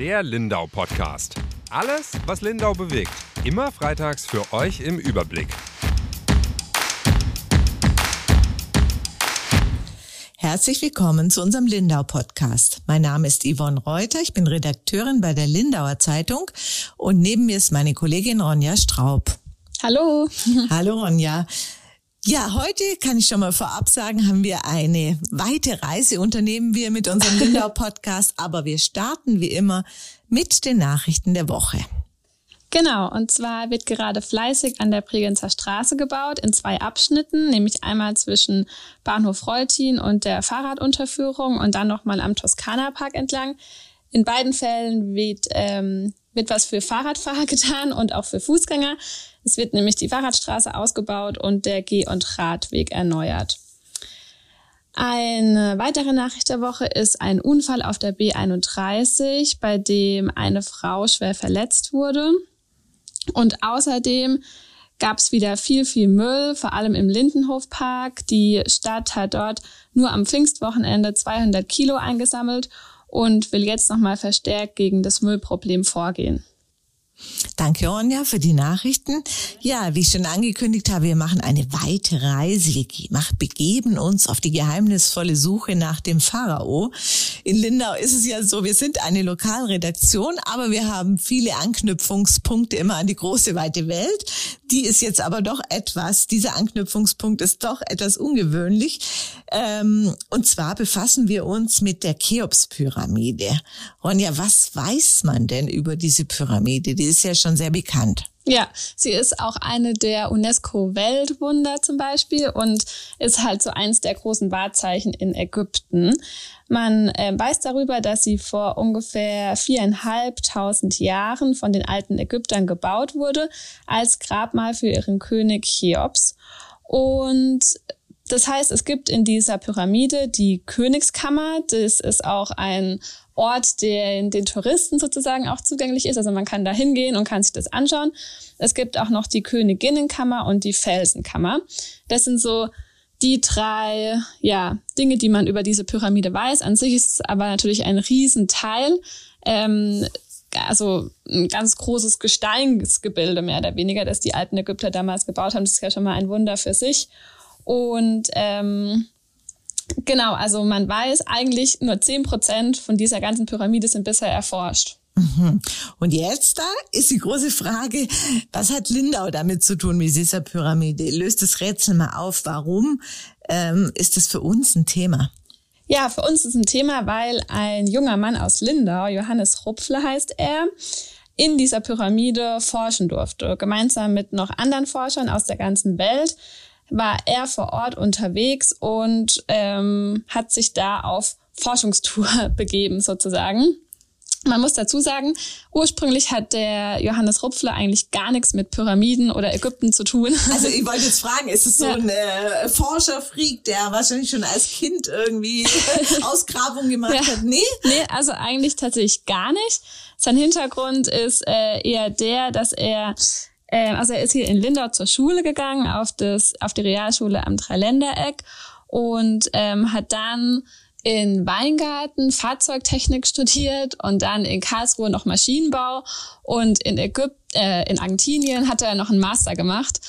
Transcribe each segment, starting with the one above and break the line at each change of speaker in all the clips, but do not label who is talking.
Der Lindau Podcast. Alles, was Lindau bewegt. Immer freitags für euch im Überblick.
Herzlich willkommen zu unserem Lindau Podcast. Mein Name ist Yvonne Reuter, ich bin Redakteurin bei der Lindauer Zeitung und neben mir ist meine Kollegin Ronja Straub.
Hallo.
Hallo Ronja. Ja, heute kann ich schon mal vorab sagen, haben wir eine weite Reise unternehmen wir mit unserem Lindau Podcast, aber wir starten wie immer mit den Nachrichten der Woche.
Genau, und zwar wird gerade fleißig an der Bregenzer Straße gebaut in zwei Abschnitten, nämlich einmal zwischen Bahnhof Reutin und der Fahrradunterführung und dann nochmal am Toskana Park entlang. In beiden Fällen wird, ähm, wird was für Fahrradfahrer getan und auch für Fußgänger. Es wird nämlich die Fahrradstraße ausgebaut und der Geh- und Radweg erneuert. Eine weitere Nachricht der Woche ist ein Unfall auf der B31, bei dem eine Frau schwer verletzt wurde. Und außerdem gab es wieder viel, viel Müll, vor allem im Lindenhofpark. Die Stadt hat dort nur am Pfingstwochenende 200 Kilo eingesammelt und will jetzt nochmal verstärkt gegen das Müllproblem vorgehen.
Danke, Ronja, für die Nachrichten. Ja, wie ich schon angekündigt habe, wir machen eine weite Reise. Wir begeben uns auf die geheimnisvolle Suche nach dem Pharao. In Lindau ist es ja so, wir sind eine Lokalredaktion, aber wir haben viele Anknüpfungspunkte immer an die große, weite Welt. Die ist jetzt aber doch etwas, dieser Anknüpfungspunkt ist doch etwas ungewöhnlich. Ähm, und zwar befassen wir uns mit der Cheops-Pyramide. Ronja, was weiß man denn über diese Pyramide? Die ist ja schon sehr bekannt.
Ja, sie ist auch eine der UNESCO-Weltwunder zum Beispiel und ist halt so eins der großen Wahrzeichen in Ägypten. Man äh, weiß darüber, dass sie vor ungefähr viereinhalbtausend Jahren von den alten Ägyptern gebaut wurde als Grabmal für ihren König Cheops. Und das heißt, es gibt in dieser Pyramide die Königskammer. Das ist auch ein Ort, der den Touristen sozusagen auch zugänglich ist. Also man kann da hingehen und kann sich das anschauen. Es gibt auch noch die Königinnenkammer und die Felsenkammer. Das sind so die drei ja, Dinge, die man über diese Pyramide weiß. An sich ist es aber natürlich ein Riesenteil. Ähm, also ein ganz großes Gesteinsgebilde mehr oder weniger, das die alten Ägypter damals gebaut haben. Das ist ja schon mal ein Wunder für sich. Und ähm, genau, also man weiß eigentlich nur zehn Prozent von dieser ganzen Pyramide sind bisher erforscht.
Mhm. Und jetzt da ist die große Frage, was hat Lindau damit zu tun mit dieser Pyramide? Löst das Rätsel mal auf. Warum ähm, ist das für uns ein Thema?
Ja, für uns ist ein Thema, weil ein junger Mann aus Lindau, Johannes Rupfle heißt er, in dieser Pyramide forschen durfte, gemeinsam mit noch anderen Forschern aus der ganzen Welt war er vor Ort unterwegs und ähm, hat sich da auf Forschungstour begeben sozusagen. Man muss dazu sagen, ursprünglich hat der Johannes Rupfler eigentlich gar nichts mit Pyramiden oder Ägypten zu tun.
Also ich wollte jetzt fragen, ist es so ja. ein äh, Forscherfreak, der wahrscheinlich schon als Kind irgendwie Ausgrabung gemacht ja. hat? Nee?
Nee, also eigentlich tatsächlich gar nicht. Sein Hintergrund ist äh, eher der, dass er ähm, also er ist hier in Lindau zur Schule gegangen, auf, das, auf die Realschule am Dreiländereck und ähm, hat dann in Weingarten Fahrzeugtechnik studiert und dann in Karlsruhe noch Maschinenbau und in Ägypten, äh, in Argentinien hat er noch einen Master gemacht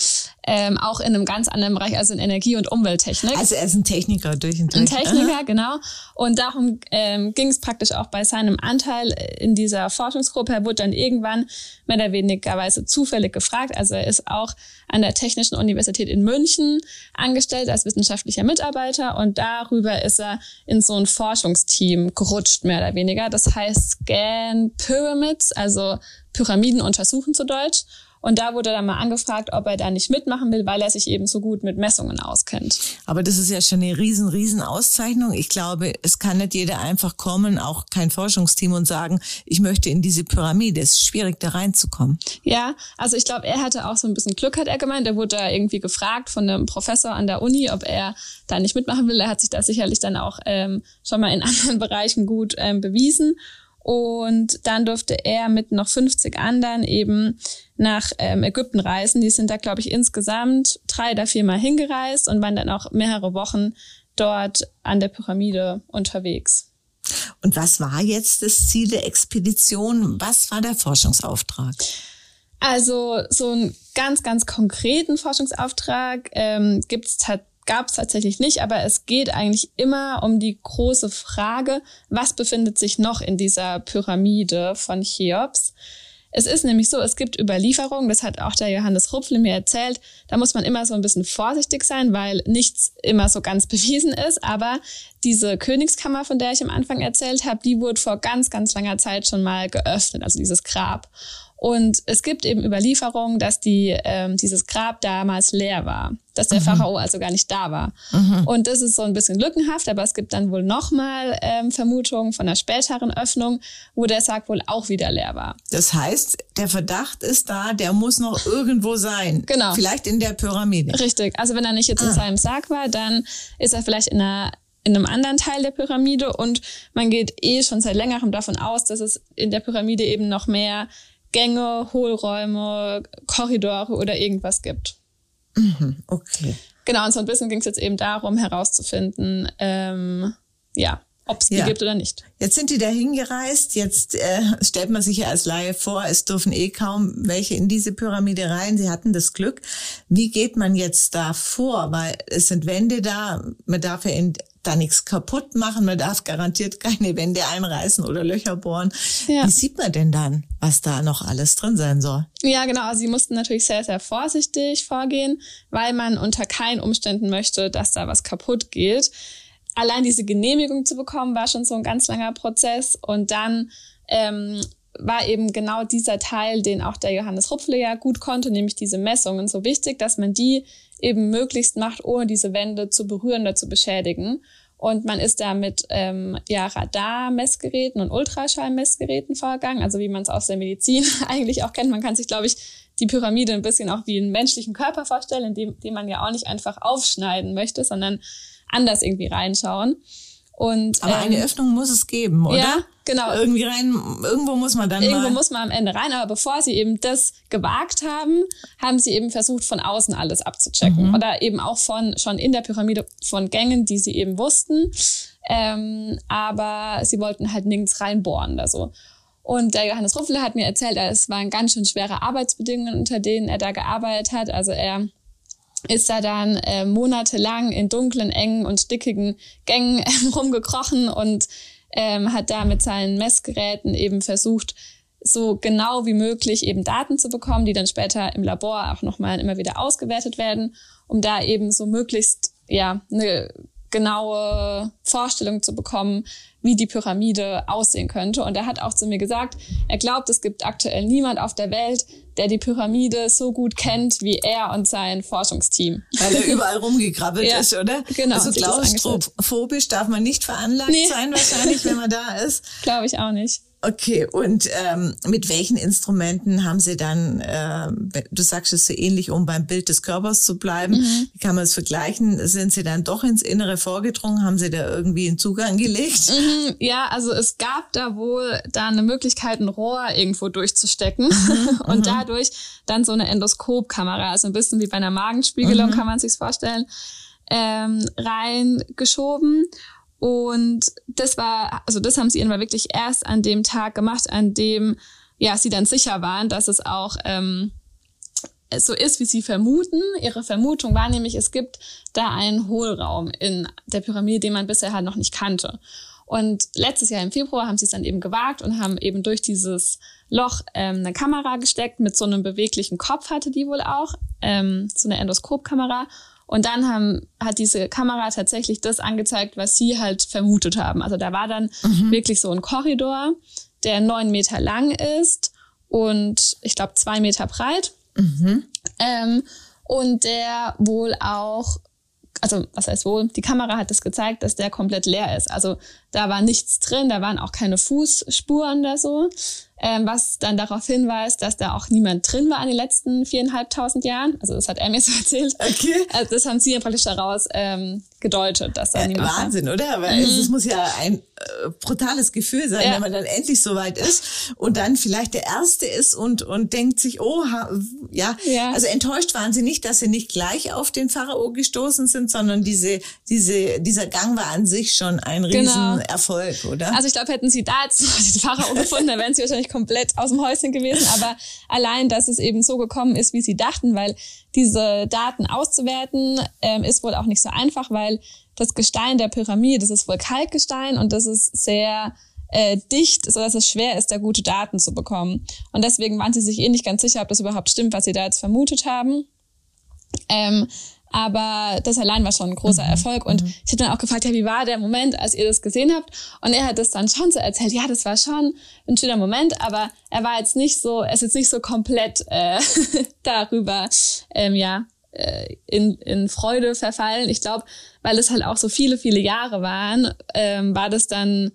ähm, auch in einem ganz anderen Bereich, also in Energie- und Umwelttechnik.
Also er ist ein Techniker durch und
durch. Ein Techniker, Aha. genau. Und darum ähm, ging es praktisch auch bei seinem Anteil in dieser Forschungsgruppe. Er wurde dann irgendwann mehr oder wenigerweise zufällig gefragt. Also er ist auch an der Technischen Universität in München angestellt als wissenschaftlicher Mitarbeiter und darüber ist er in so ein Forschungsteam gerutscht, mehr oder weniger. Das heißt Scan Pyramids, also Pyramiden untersuchen zu Deutsch. Und da wurde dann mal angefragt, ob er da nicht mitmachen will, weil er sich eben so gut mit Messungen auskennt.
Aber das ist ja schon eine riesen, riesen Auszeichnung. Ich glaube, es kann nicht jeder einfach kommen, auch kein Forschungsteam und sagen, ich möchte in diese Pyramide. Es ist schwierig, da reinzukommen.
Ja, also ich glaube, er hatte auch so ein bisschen Glück, hat er gemeint. Er wurde da irgendwie gefragt von einem Professor an der Uni, ob er da nicht mitmachen will. Er hat sich da sicherlich dann auch ähm, schon mal in anderen Bereichen gut ähm, bewiesen. Und dann durfte er mit noch 50 anderen eben nach ähm, Ägypten reisen. Die sind da, glaube ich, insgesamt drei oder viermal hingereist und waren dann auch mehrere Wochen dort an der Pyramide unterwegs.
Und was war jetzt das Ziel der Expedition? Was war der Forschungsauftrag?
Also so einen ganz, ganz konkreten Forschungsauftrag ähm, gibt's gab es tatsächlich nicht, aber es geht eigentlich immer um die große Frage, was befindet sich noch in dieser Pyramide von Cheops? Es ist nämlich so, es gibt Überlieferungen, das hat auch der Johannes Rupfle mir erzählt, da muss man immer so ein bisschen vorsichtig sein, weil nichts immer so ganz bewiesen ist, aber diese Königskammer, von der ich am Anfang erzählt habe, die wurde vor ganz, ganz langer Zeit schon mal geöffnet, also dieses Grab. Und es gibt eben Überlieferungen, dass die, ähm, dieses Grab damals leer war, dass der mhm. Pharao also gar nicht da war. Mhm. Und das ist so ein bisschen lückenhaft, aber es gibt dann wohl nochmal ähm, Vermutungen von einer späteren Öffnung, wo der Sarg wohl auch wieder leer war.
Das heißt, der Verdacht ist da, der muss noch irgendwo sein.
Genau.
Vielleicht in der Pyramide.
Richtig. Also wenn er nicht jetzt ah. in seinem Sarg war, dann ist er vielleicht in einer in einem anderen Teil der Pyramide und man geht eh schon seit längerem davon aus, dass es in der Pyramide eben noch mehr Gänge, Hohlräume, Korridore oder irgendwas gibt.
Mhm, okay.
Genau, und so ein bisschen ging es jetzt eben darum, herauszufinden, ähm, ja, ob es die ja. gibt oder nicht.
Jetzt sind die da hingereist. Jetzt äh, stellt man sich ja als Laie vor, es dürfen eh kaum welche in diese Pyramide rein. Sie hatten das Glück. Wie geht man jetzt da vor? Weil es sind Wände da. Man darf ja in da nichts kaputt machen. Man darf garantiert keine Wände einreißen oder Löcher bohren. Ja. Wie sieht man denn dann, was da noch alles drin sein soll?
Ja, genau. Also sie mussten natürlich sehr, sehr vorsichtig vorgehen, weil man unter keinen Umständen möchte, dass da was kaputt geht. Allein diese Genehmigung zu bekommen, war schon so ein ganz langer Prozess. Und dann ähm, war eben genau dieser Teil, den auch der Johannes Rupfle ja gut konnte, nämlich diese Messungen so wichtig, dass man die eben möglichst macht, ohne diese Wände zu berühren oder zu beschädigen. Und man ist da mit ähm, ja, Radarmessgeräten und Ultraschallmessgeräten vorgegangen, also wie man es aus der Medizin eigentlich auch kennt. Man kann sich, glaube ich, die Pyramide ein bisschen auch wie einen menschlichen Körper vorstellen, in dem, dem man ja auch nicht einfach aufschneiden möchte, sondern anders irgendwie reinschauen. Und,
Aber ähm, eine Öffnung muss es geben, oder?
Ja, genau.
Irgendwie rein, irgendwo muss man dann
Irgendwo muss man am Ende rein, aber bevor sie eben das gewagt haben, haben sie eben versucht, von außen alles abzuchecken. Mhm. Oder eben auch von, schon in der Pyramide von Gängen, die sie eben wussten. Ähm, aber sie wollten halt nirgends reinbohren oder so. Und der Johannes Ruffle hat mir erzählt, es waren ganz schön schwere Arbeitsbedingungen, unter denen er da gearbeitet hat. Also er ist er dann äh, monatelang in dunklen, engen und stickigen Gängen rumgekrochen und ähm, hat da mit seinen Messgeräten eben versucht, so genau wie möglich eben Daten zu bekommen, die dann später im Labor auch nochmal immer wieder ausgewertet werden, um da eben so möglichst ja eine genaue Vorstellung zu bekommen, wie die Pyramide aussehen könnte. Und er hat auch zu mir gesagt, er glaubt, es gibt aktuell niemand auf der Welt, der die Pyramide so gut kennt wie er und sein Forschungsteam.
Weil er überall rumgekrabbelt ja, ist, oder?
Genau.
Also klaustrophobisch darf man nicht veranlagt nee. sein wahrscheinlich, wenn man da ist.
Glaube ich auch nicht.
Okay, und ähm, mit welchen Instrumenten haben Sie dann, äh, du sagst es so ähnlich, um beim Bild des Körpers zu bleiben, mhm. wie kann man es vergleichen? Sind Sie dann doch ins Innere vorgedrungen? Haben Sie da irgendwie einen Zugang gelegt?
Mhm, ja, also es gab da wohl da eine Möglichkeit, ein Rohr irgendwo durchzustecken mhm, und mhm. dadurch dann so eine Endoskopkamera, also ein bisschen wie bei einer Magenspiegelung, mhm. kann man sich's vorstellen, ähm, reingeschoben. Und das war, also das haben sie immer wirklich erst an dem Tag gemacht, an dem ja sie dann sicher waren, dass es auch ähm, so ist, wie sie vermuten. Ihre Vermutung war nämlich, es gibt da einen Hohlraum in der Pyramide, den man bisher halt noch nicht kannte. Und letztes Jahr im Februar haben sie es dann eben gewagt und haben eben durch dieses Loch ähm, eine Kamera gesteckt mit so einem beweglichen Kopf hatte die wohl auch, ähm, so eine Endoskopkamera und dann haben, hat diese Kamera tatsächlich das angezeigt, was sie halt vermutet haben. Also da war dann mhm. wirklich so ein Korridor, der neun Meter lang ist und ich glaube zwei Meter breit. Mhm. Ähm, und der wohl auch, also was heißt wohl, die Kamera hat es das gezeigt, dass der komplett leer ist. Also da war nichts drin, da waren auch keine Fußspuren oder so. Ähm, was dann darauf hinweist, dass da auch niemand drin war in den letzten viereinhalbtausend Jahren. Also das hat er mir so erzählt. Okay. Also das haben sie ja praktisch daraus ähm, gedeutet, dass da
äh,
niemand
Wahnsinn,
war.
oder? Aber mhm. es, es, muss ja ein äh, brutales Gefühl sein, ja. wenn man dann endlich so weit ist und dann vielleicht der Erste ist und, und denkt sich, oh, ja. ja. Also enttäuscht waren sie nicht, dass sie nicht gleich auf den Pharao gestoßen sind, sondern diese, diese, dieser Gang war an sich schon ein genau. Riesenerfolg, oder?
Also ich glaube, hätten sie da jetzt den Pharao gefunden, dann wären sie wahrscheinlich komplett aus dem Häuschen gewesen. Aber allein, dass es eben so gekommen ist, wie sie dachten, weil diese Daten auszuwerten, ähm, ist wohl auch nicht so einfach, weil das Gestein der Pyramide, das ist wohl Kalkgestein und das ist sehr äh, dicht, so dass es schwer ist, da gute Daten zu bekommen. Und deswegen waren sie sich eh nicht ganz sicher, ob das überhaupt stimmt, was sie da jetzt vermutet haben. Ähm, aber das allein war schon ein großer mhm. Erfolg. Und mhm. ich habe dann auch gefragt, ja, wie war der Moment, als ihr das gesehen habt? Und er hat das dann schon so erzählt, ja, das war schon ein schöner Moment, aber er war jetzt nicht so, er ist jetzt nicht so komplett äh, darüber, ähm, ja, äh, in, in Freude verfallen. Ich glaube, weil es halt auch so viele, viele Jahre waren, ähm, war das dann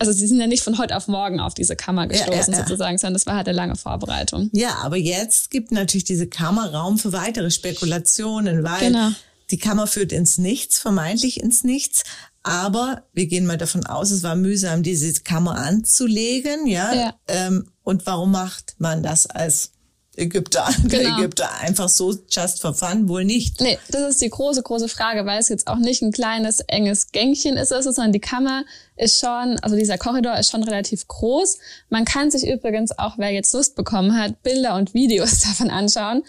also sie sind ja nicht von heute auf morgen auf diese Kammer gestoßen ja, ja, ja. sozusagen, sondern das war halt eine lange Vorbereitung.
Ja, aber jetzt gibt natürlich diese Kammer Raum für weitere Spekulationen, weil genau. die Kammer führt ins Nichts, vermeintlich ins Nichts. Aber wir gehen mal davon aus, es war mühsam, diese Kammer anzulegen, ja. Ähm, und warum macht man das als Ägypter, genau. Ägypter einfach so just for fun wohl nicht.
Nee, das ist die große, große Frage, weil es jetzt auch nicht ein kleines, enges Gängchen ist, sondern die Kammer ist schon, also dieser Korridor ist schon relativ groß. Man kann sich übrigens auch, wer jetzt Lust bekommen hat, Bilder und Videos davon anschauen.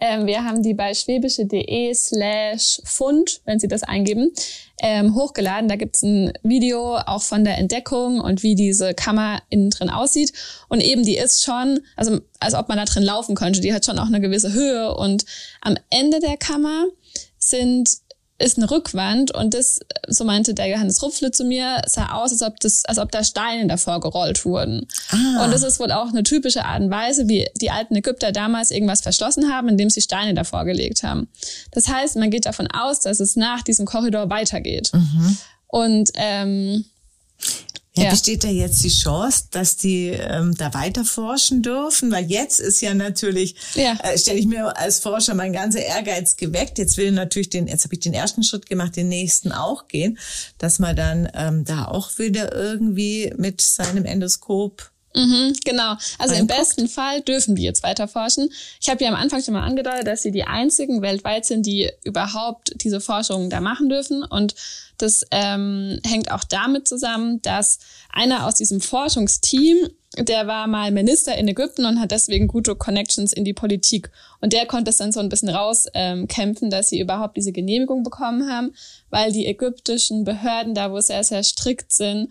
Ähm, wir haben die bei schwäbische.de slash Fund, wenn Sie das eingeben, ähm, hochgeladen. Da gibt's ein Video auch von der Entdeckung und wie diese Kammer innen drin aussieht. Und eben die ist schon, also als ob man da drin laufen könnte. Die hat schon auch eine gewisse Höhe. Und am Ende der Kammer sind ist eine Rückwand und das, so meinte der Johannes Rupfle zu mir, sah aus, als ob das, als ob da Steine davor gerollt wurden. Ah. Und das ist wohl auch eine typische Art und Weise, wie die alten Ägypter damals irgendwas verschlossen haben, indem sie Steine davor gelegt haben. Das heißt, man geht davon aus, dass es nach diesem Korridor weitergeht. Mhm. Und ähm,
ja. Besteht da jetzt die Chance, dass die ähm, da weiter forschen dürfen? Weil jetzt ist ja natürlich, ja. äh, stelle ich mir als Forscher mein ganzer Ehrgeiz geweckt. Jetzt will natürlich den, jetzt habe ich den ersten Schritt gemacht, den nächsten auch gehen, dass man dann ähm, da auch wieder irgendwie mit seinem Endoskop
Mhm, genau. Also im besten Fall dürfen die jetzt weiter forschen. Ich habe ja am Anfang schon mal angedeutet, dass sie die einzigen weltweit sind, die überhaupt diese Forschung da machen dürfen. Und das ähm, hängt auch damit zusammen, dass einer aus diesem Forschungsteam, der war mal Minister in Ägypten und hat deswegen gute Connections in die Politik. Und der konnte es dann so ein bisschen rauskämpfen, ähm, dass sie überhaupt diese Genehmigung bekommen haben, weil die ägyptischen Behörden da, wo sehr, sehr strikt sind,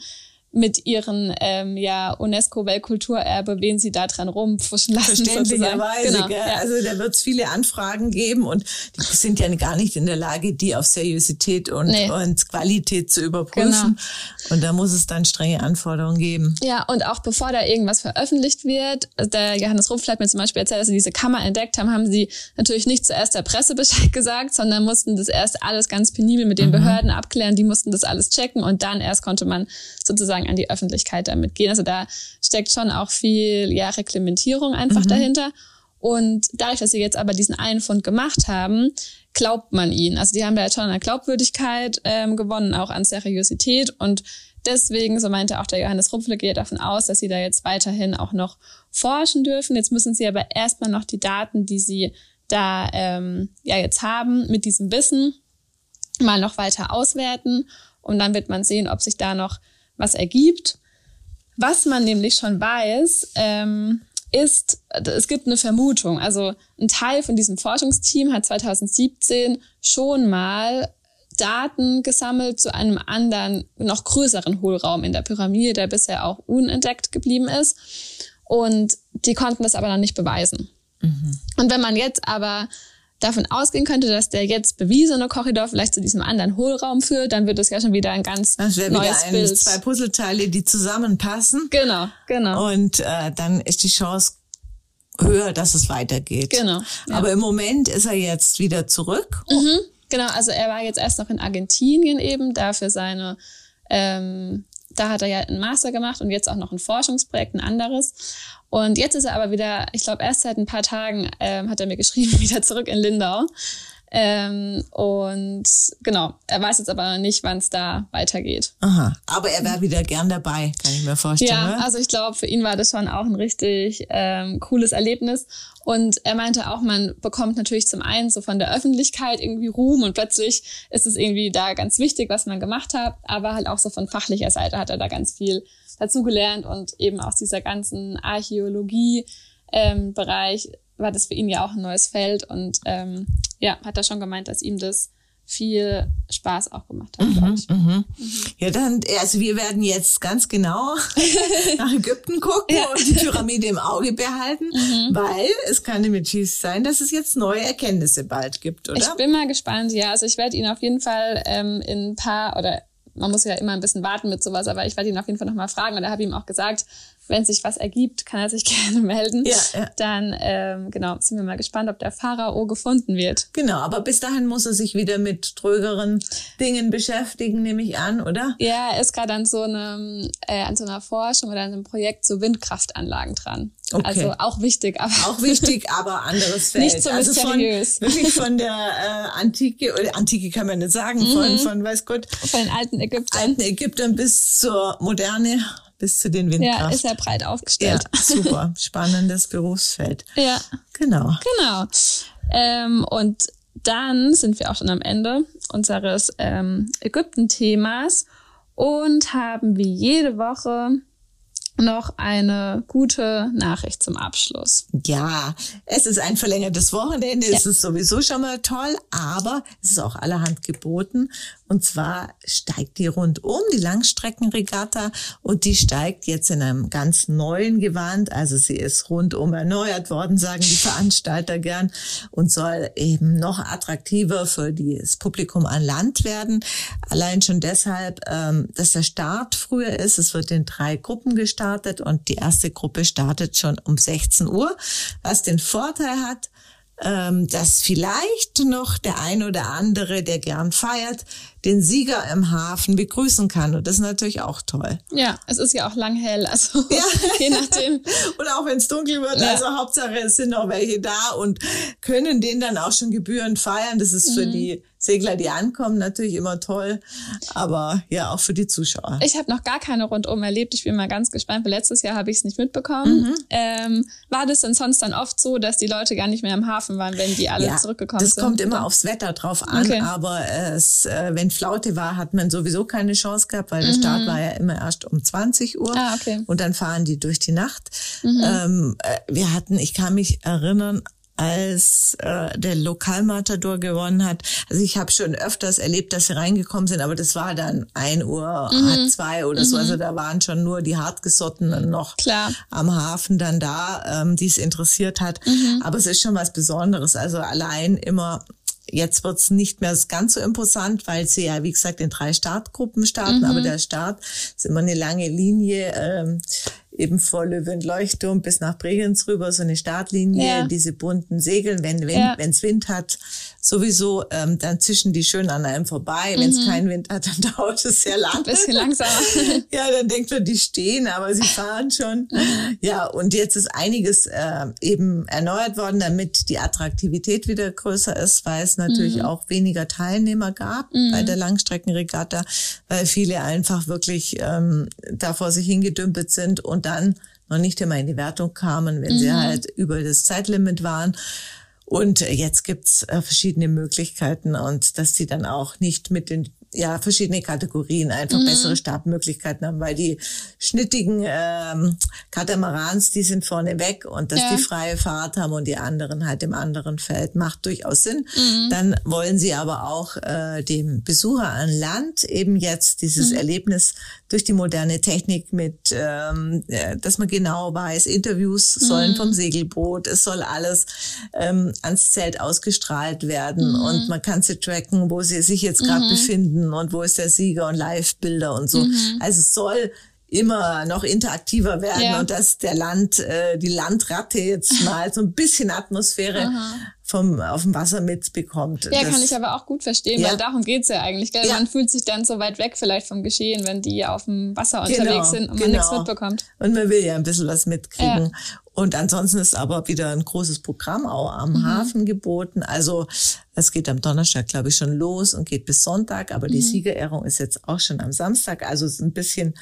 mit ihren ähm, ja UNESCO-Weltkulturerbe, wen sie da dran rumpfuschen lassen.
Verständlicherweise, genau, gell? Ja. Also da wird es viele Anfragen geben und die sind ja gar nicht in der Lage, die auf Seriosität und, nee. und Qualität zu überprüfen. Genau. Und da muss es dann strenge Anforderungen geben.
Ja, und auch bevor da irgendwas veröffentlicht wird, der Johannes Rumpf hat mir zum Beispiel erzählt, dass sie diese Kammer entdeckt haben, haben sie natürlich nicht zuerst der Presse Bescheid gesagt, sondern mussten das erst alles ganz penibel mit den mhm. Behörden abklären. Die mussten das alles checken und dann erst konnte man sozusagen sozusagen an die Öffentlichkeit damit gehen. Also da steckt schon auch viel ja, Reglementierung einfach mhm. dahinter. Und dadurch, dass sie jetzt aber diesen einen Fund gemacht haben, glaubt man ihnen. Also die haben da jetzt schon an Glaubwürdigkeit ähm, gewonnen, auch an Seriosität. Und deswegen, so meinte auch der Johannes Rupfle, geht davon aus, dass sie da jetzt weiterhin auch noch forschen dürfen. Jetzt müssen sie aber erstmal noch die Daten, die sie da ähm, ja jetzt haben, mit diesem Wissen mal noch weiter auswerten. Und dann wird man sehen, ob sich da noch was ergibt. Was man nämlich schon weiß, ähm, ist, es gibt eine Vermutung. Also ein Teil von diesem Forschungsteam hat 2017 schon mal Daten gesammelt zu einem anderen, noch größeren Hohlraum in der Pyramide, der bisher auch unentdeckt geblieben ist. Und die konnten das aber noch nicht beweisen. Mhm. Und wenn man jetzt aber davon ausgehen könnte, dass der jetzt bewiesene Korridor vielleicht zu diesem anderen Hohlraum führt, dann wird es ja schon wieder ein ganz das neues wieder ein, Bild.
Zwei Puzzleteile, die zusammenpassen.
Genau, genau.
Und äh, dann ist die Chance höher, dass es weitergeht.
Genau.
Ja. Aber im Moment ist er jetzt wieder zurück.
Mhm, genau, also er war jetzt erst noch in Argentinien eben, da für seine ähm, da hat er ja einen Master gemacht und jetzt auch noch ein Forschungsprojekt, ein anderes. Und jetzt ist er aber wieder, ich glaube, erst seit ein paar Tagen ähm, hat er mir geschrieben, wieder zurück in Lindau. Ähm, und genau, er weiß jetzt aber nicht, wann es da weitergeht.
Aha, aber er wäre wieder gern dabei, kann ich mir vorstellen.
Ja, also ich glaube, für ihn war das schon auch ein richtig ähm, cooles Erlebnis. Und er meinte auch, man bekommt natürlich zum einen so von der Öffentlichkeit irgendwie Ruhm und plötzlich ist es irgendwie da ganz wichtig, was man gemacht hat, aber halt auch so von fachlicher Seite hat er da ganz viel dazugelernt und eben aus dieser ganzen Archäologie ähm, Bereich war das für ihn ja auch ein neues Feld und ähm, ja, hat er schon gemeint, dass ihm das viel Spaß auch gemacht hat, glaube ich.
Mhm. Ja, dann, also wir werden jetzt ganz genau nach Ägypten gucken
Ja.
und die Pyramide im Auge behalten, weil es kann nämlich schief sein, dass es jetzt neue Erkenntnisse bald gibt, oder?
Ich bin mal gespannt, ja. Also ich werde ihn auf jeden Fall ähm, in ein paar oder man muss ja immer ein bisschen warten mit sowas, aber ich werde ihn auf jeden Fall nochmal fragen und er habe ihm auch gesagt, wenn sich was ergibt, kann er sich gerne melden.
Ja, ja.
Dann ähm, genau sind wir mal gespannt, ob der Pharao gefunden wird.
Genau, aber bis dahin muss er sich wieder mit trögeren Dingen beschäftigen, nehme ich an, oder?
Ja, er ist gerade an so einem äh, an so einer Forschung oder an einem Projekt zu Windkraftanlagen dran.
Okay.
Also auch wichtig, aber
Auch wichtig, aber anderes Feld.
Nicht so
also von,
mysteriös.
wirklich von der äh, Antike, oder Antike kann man nicht sagen,
Mhm.
von, von weiß Gott,
von den alten Ägyptern.
alten Ägyptern bis zur Moderne, bis zu den
Ja,
Windkraft.
ist er breit
Ja,
aufgestellt.
super. Spannendes Berufsfeld.
ja.
Genau.
Genau. Ähm, und dann sind wir auch schon am Ende unseres ähm, Ägypten-Themas und haben wie jede Woche noch eine gute Nachricht zum Abschluss.
Ja, es ist ein verlängertes Wochenende, es ist sowieso schon mal toll, aber es ist auch allerhand geboten. Und zwar steigt die rundum, die Langstreckenregatta, und die steigt jetzt in einem ganz neuen Gewand. Also sie ist rundum erneuert worden, sagen die Veranstalter gern, und soll eben noch attraktiver für das Publikum an Land werden. Allein schon deshalb, ähm, dass der Start früher ist. Es wird in drei Gruppen gestartet und die erste Gruppe startet schon um 16 Uhr, was den Vorteil hat, dass vielleicht noch der ein oder andere, der gern feiert, den Sieger im Hafen begrüßen kann. Und das ist natürlich auch toll.
Ja, es ist ja auch lang hell, also
Ja.
je nachdem.
Und auch wenn es dunkel wird,
Ja.
also Hauptsache es sind noch welche da und können den dann auch schon gebührend feiern. Das ist
Mhm.
für die Segler, die ankommen, natürlich immer toll, aber ja auch für die Zuschauer.
Ich habe noch gar keine rundum erlebt. Ich bin mal ganz gespannt, weil letztes Jahr habe ich es nicht mitbekommen.
Mhm.
Ähm, war das denn sonst dann oft so, dass die Leute gar nicht mehr im Hafen waren, wenn die alle zurückgekommen
das
sind?
kommt immer aufs Wetter drauf an,
Okay.
aber es, äh, wenn Flaute war, hat man sowieso keine Chance gehabt, weil der Start war ja immer erst um 20 Uhr
Mhm. Ah, okay. Mhm.
und dann fahren die durch die Nacht. Ähm, äh, wir hatten, ich kann mich erinnern, als äh, der Lokalmatador gewonnen hat. Also ich habe schon öfters erlebt, dass sie reingekommen sind, aber das war dann ein Uhr,
Mhm.
zwei oder so. Also da waren schon nur die Hartgesottenen noch
Klar.
am Hafen dann da, ähm, die es interessiert hat. Aber es ist schon was Besonderes. Also allein immer Jetzt wird's nicht mehr ganz so imposant, weil sie ja, wie gesagt, in drei Startgruppen starten. Aber der Start ist immer eine lange Linie, ähm, eben vor Löwen Leuchtturm bis nach Bregenz rüber, so eine Startlinie,
Ja.
diese bunten Segeln, wenn wenn
Ja.
wenn's Wind hat, sowieso, ähm, dann zischen die schön an einem vorbei. Wenn's keinen Wind hat, dann dauert es sehr lang.
Ein bisschen langsamer.
Ja, dann denkt man, die stehen, aber sie fahren schon. Ja, und jetzt ist einiges äh, eben erneuert worden, damit die Attraktivität wieder größer ist, weil es natürlich auch weniger Teilnehmer gab bei der Langstreckenregatta, weil viele einfach wirklich ähm, da vor sich hingedümpelt sind und dann noch nicht immer in die Wertung kamen, wenn sie halt über das Zeitlimit waren. Und jetzt gibt's äh, verschiedene Möglichkeiten und dass sie dann auch nicht mit den ja verschiedene Kategorien einfach bessere Startmöglichkeiten haben, weil die schnittigen ähm, Katamarans, die sind vorne weg und dass
Ja.
die freie Fahrt haben und die anderen halt im anderen Feld macht durchaus Sinn. Dann wollen sie aber auch äh, dem Besucher an Land eben jetzt dieses Erlebnis durch die moderne Technik mit, ähm, äh, dass man genau weiß, Interviews sollen vom Segelboot, es soll alles ähm, ans Zelt ausgestrahlt werden und man kann sie tracken, wo sie sich jetzt gerade befinden und wo ist der Sieger und Live-Bilder und so. Also es soll immer noch interaktiver werden
Ja.
und dass der Land, äh, die Landratte jetzt mal so ein bisschen Atmosphäre vom, auf dem Wasser mitbekommt.
Ja, das, kann ich aber auch gut verstehen, ja. weil darum geht's ja eigentlich. Gell? Ja. Man fühlt sich dann so weit weg vielleicht vom Geschehen, wenn die auf dem Wasser genau, unterwegs sind und man genau. nichts mitbekommt.
Und man will ja ein bisschen was mitkriegen. Ja. Und ansonsten ist aber wieder ein großes Programm auch am mhm. Hafen geboten. Also es geht am Donnerstag, glaube ich, schon los und geht bis Sonntag, aber mhm. die Siegerehrung ist jetzt auch schon am Samstag. Also es ist ein bisschen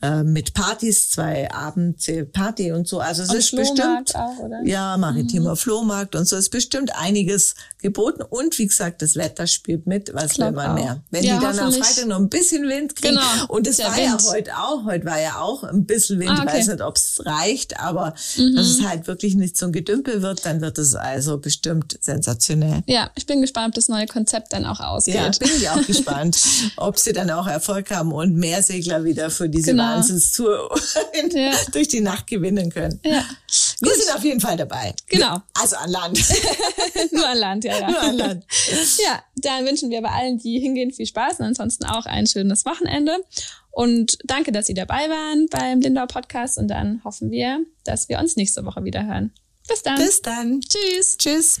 äh, mit Partys, zwei Abende Party und so. Also es und ist Flohmarkt bestimmt auch, oder? ja maritimer mhm. Flohmarkt und so ist bestimmt einiges geboten und wie gesagt das Wetter spielt mit, was will man auch. mehr. Wenn ja, die dann am Freitag noch ein bisschen Wind kriegen genau, und es war Wind. ja heute auch, heute war ja auch ein bisschen Wind, ah, okay. weiß nicht, ob es reicht, aber mhm. dass es halt wirklich nicht so ein Gedümpel wird, dann wird es also bestimmt sensationell.
Ja, ich bin gespannt, ob das neue Konzept dann auch ausgeht. Ja,
bin ich auch gespannt, ob sie dann auch Erfolg haben und mehr Segler wieder für diese genau Wahnsinnstour ja. durch die Nacht gewinnen können. Ja. Wir Gut. sind auf jeden Fall dabei.
Genau.
Also an Land.
Nur an Land, ja, ja.
Nur an Land.
Ja, dann wünschen wir bei allen, die hingehen, viel Spaß und ansonsten auch ein schönes Wochenende. Und danke, dass Sie dabei waren beim Lindau Podcast und dann hoffen wir, dass wir uns nächste Woche wieder hören. Bis dann.
Bis dann.
Tschüss.
Tschüss.